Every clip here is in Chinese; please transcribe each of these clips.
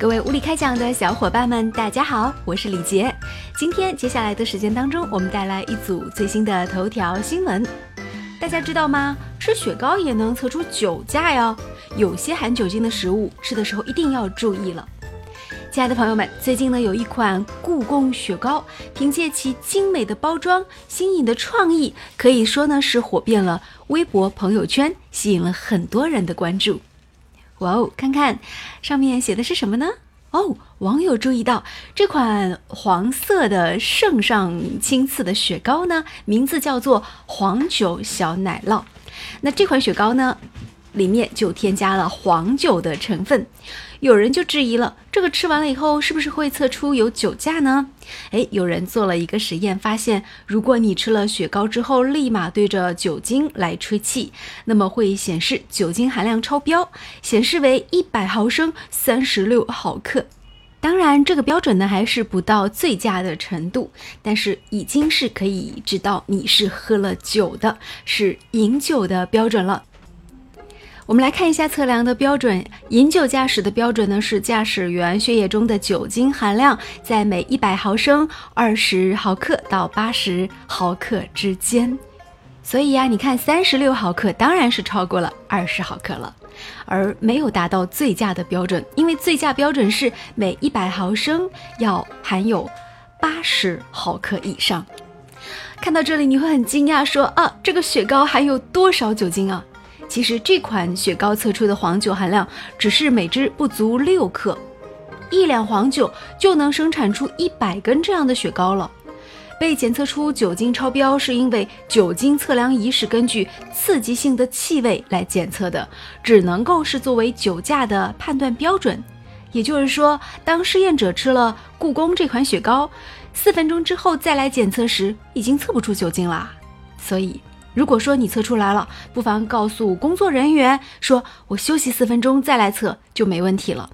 各位物理开讲的小伙伴们，大家好，我是李杰。今天接下来的时间当中，我们带来一组最新的头条新闻。大家知道吗？吃雪糕也能测出酒驾哟。有些含酒精的食物，吃的时候一定要注意了。亲爱的朋友们，最近呢有一款故宫雪糕，凭借其精美的包装、新颖的创意，可以说呢是火遍了微博、朋友圈，吸引了很多人的关注。哇哦，看看上面写的是什么呢？哦，网友注意到这款黄色的圣上亲赐的雪糕呢，名字叫做黄酒小奶酪。那这款雪糕呢，里面就添加了黄酒的成分。有人就质疑了，这个吃完了以后是不是会测出有酒驾呢？诶，有人做了一个实验，发现如果你吃了雪糕之后立马对着酒精来吹气，那么会显示酒精含量超标，显示为一百毫升三十六毫克。当然，这个标准呢还是不到醉驾的程度，但是已经是可以知道你是喝了酒的，是饮酒的标准了。我们来看一下测量的标准，饮酒驾驶的标准呢是驾驶员血液中的酒精含量在每一百毫升二十毫克到八十毫克之间。所以呀，你看三十六毫克当然是超过了二十毫克了，而没有达到醉驾的标准，因为醉驾标准是每一百毫升要含有八十毫克以上。看到这里你会很惊讶，说啊，这个雪糕含有多少酒精啊？其实这款雪糕测出的黄酒含量只是每支不足六克，一两黄酒就能生产出一百根这样的雪糕了。被检测出酒精超标，是因为酒精测量仪是根据刺激性的气味来检测的，只能够是作为酒驾的判断标准。也就是说，当试验者吃了故宫这款雪糕，四分钟之后再来检测时，已经测不出酒精啦。所以。如果说你测出来了，不妨告诉工作人员，说我休息四分钟再来测就没问题了。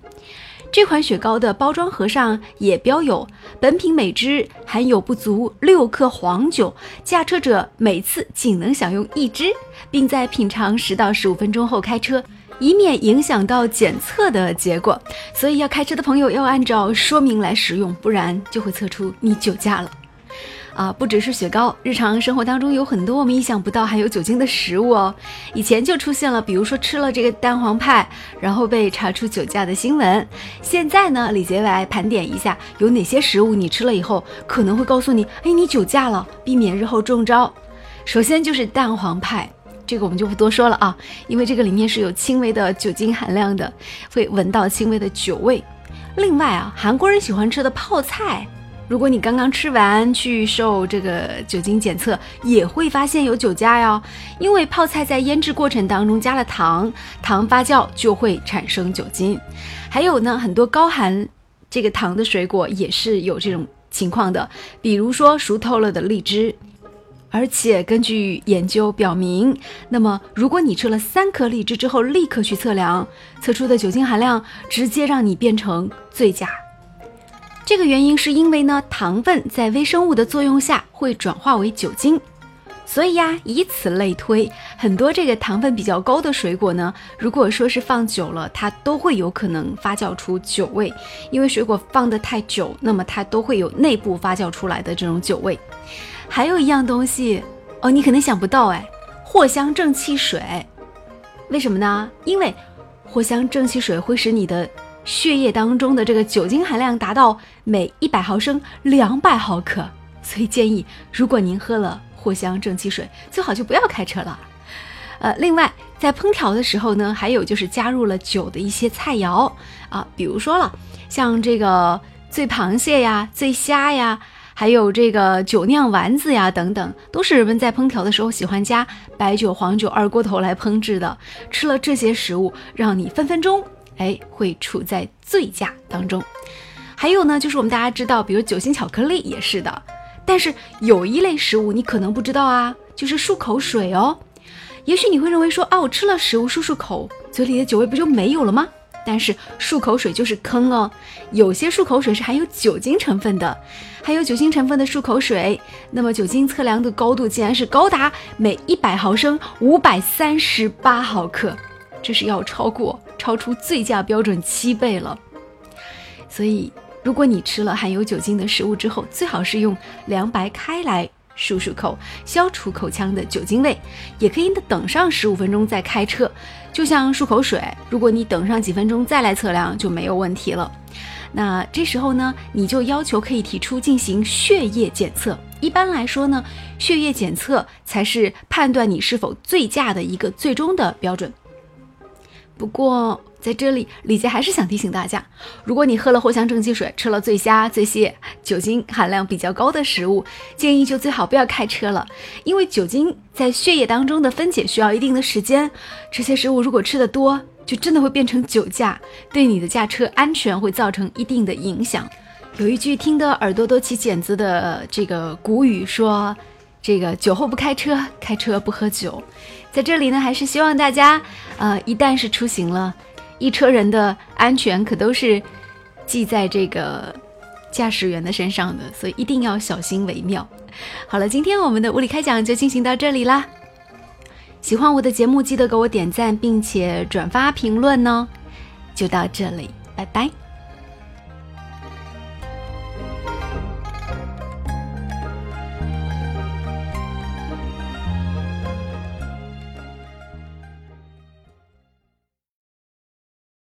这款雪糕的包装盒上也标有，本品每支含有不足六克黄酒，驾车者每次仅能享用一支，并在品尝十到十五分钟后开车，以免影响到检测的结果。所以要开车的朋友要按照说明来使用，不然就会测出你酒驾了。啊，不只是雪糕，日常生活当中有很多我们意想不到含有酒精的食物哦。以前就出现了，比如说吃了这个蛋黄派，然后被查出酒驾的新闻。现在呢，李杰来盘点一下，有哪些食物你吃了以后可能会告诉你，哎，你酒驾了，避免日后中招。首先就是蛋黄派，这个我们就不多说了啊，因为这个里面是有轻微的酒精含量的，会闻到轻微的酒味。另外啊，韩国人喜欢吃的泡菜。如果你刚刚吃完去受这个酒精检测，也会发现有酒驾哟。因为泡菜在腌制过程当中加了糖，糖发酵就会产生酒精。还有呢，很多高含这个糖的水果也是有这种情况的，比如说熟透了的荔枝。而且根据研究表明，那么如果你吃了三颗荔枝之后立刻去测量，测出的酒精含量直接让你变成醉驾。这个原因是因为呢，糖分在微生物的作用下会转化为酒精，所以呀，以此类推，很多这个糖分比较高的水果呢，如果说是放久了，它都会有可能发酵出酒味，因为水果放得太久，那么它都会有内部发酵出来的这种酒味。还有一样东西哦，你可能想不到哎，藿香正气水，为什么呢？因为藿香正气水会使你的。血液当中的这个酒精含量达到每一百毫升两百毫克，所以建议如果您喝了藿香正气水，最好就不要开车了。呃，另外在烹调的时候呢，还有就是加入了酒的一些菜肴啊，比如说了像这个醉螃蟹呀、醉虾呀，还有这个酒酿丸子呀等等，都是人们在烹调的时候喜欢加白酒、黄酒、二锅头来烹制的。吃了这些食物，让你分分钟。哎，会处在醉驾当中。还有呢，就是我们大家知道，比如酒心巧克力也是的。但是有一类食物你可能不知道啊，就是漱口水哦。也许你会认为说，啊，我吃了食物漱漱口，嘴里的酒味不就没有了吗？但是漱口水就是坑哦。有些漱口水是含有酒精成分的，含有酒精成分的漱口水，那么酒精测量的高度竟然是高达每一百毫升五百三十八毫克，这是要超过。超出醉驾标准七倍了。所以，如果你吃了含有酒精的食物之后，最好是用凉白开来漱漱口，消除口腔的酒精味。也可以等上十五分钟再开车，就像漱口水，如果你等上几分钟再来测量就没有问题了。那这时候呢，你就要求可以提出进行血液检测。一般来说呢，血液检测才是判断你是否醉驾的一个最终的标准。不过在这里，李杰还是想提醒大家，如果你喝了藿香正气水，吃了醉虾、醉蟹，酒精含量比较高的食物，建议就最好不要开车了，因为酒精在血液当中的分解需要一定的时间。这些食物如果吃的多，就真的会变成酒驾，对你的驾车安全会造成一定的影响。有一句听得耳朵都起茧子的这个古语说：“这个酒后不开车，开车不喝酒。”在这里呢，还是希望大家，呃，一旦是出行了，一车人的安全可都是记在这个驾驶员的身上的，所以一定要小心为妙。好了，今天我们的物理开讲就进行到这里啦。喜欢我的节目，记得给我点赞并且转发评论哦。就到这里，拜拜。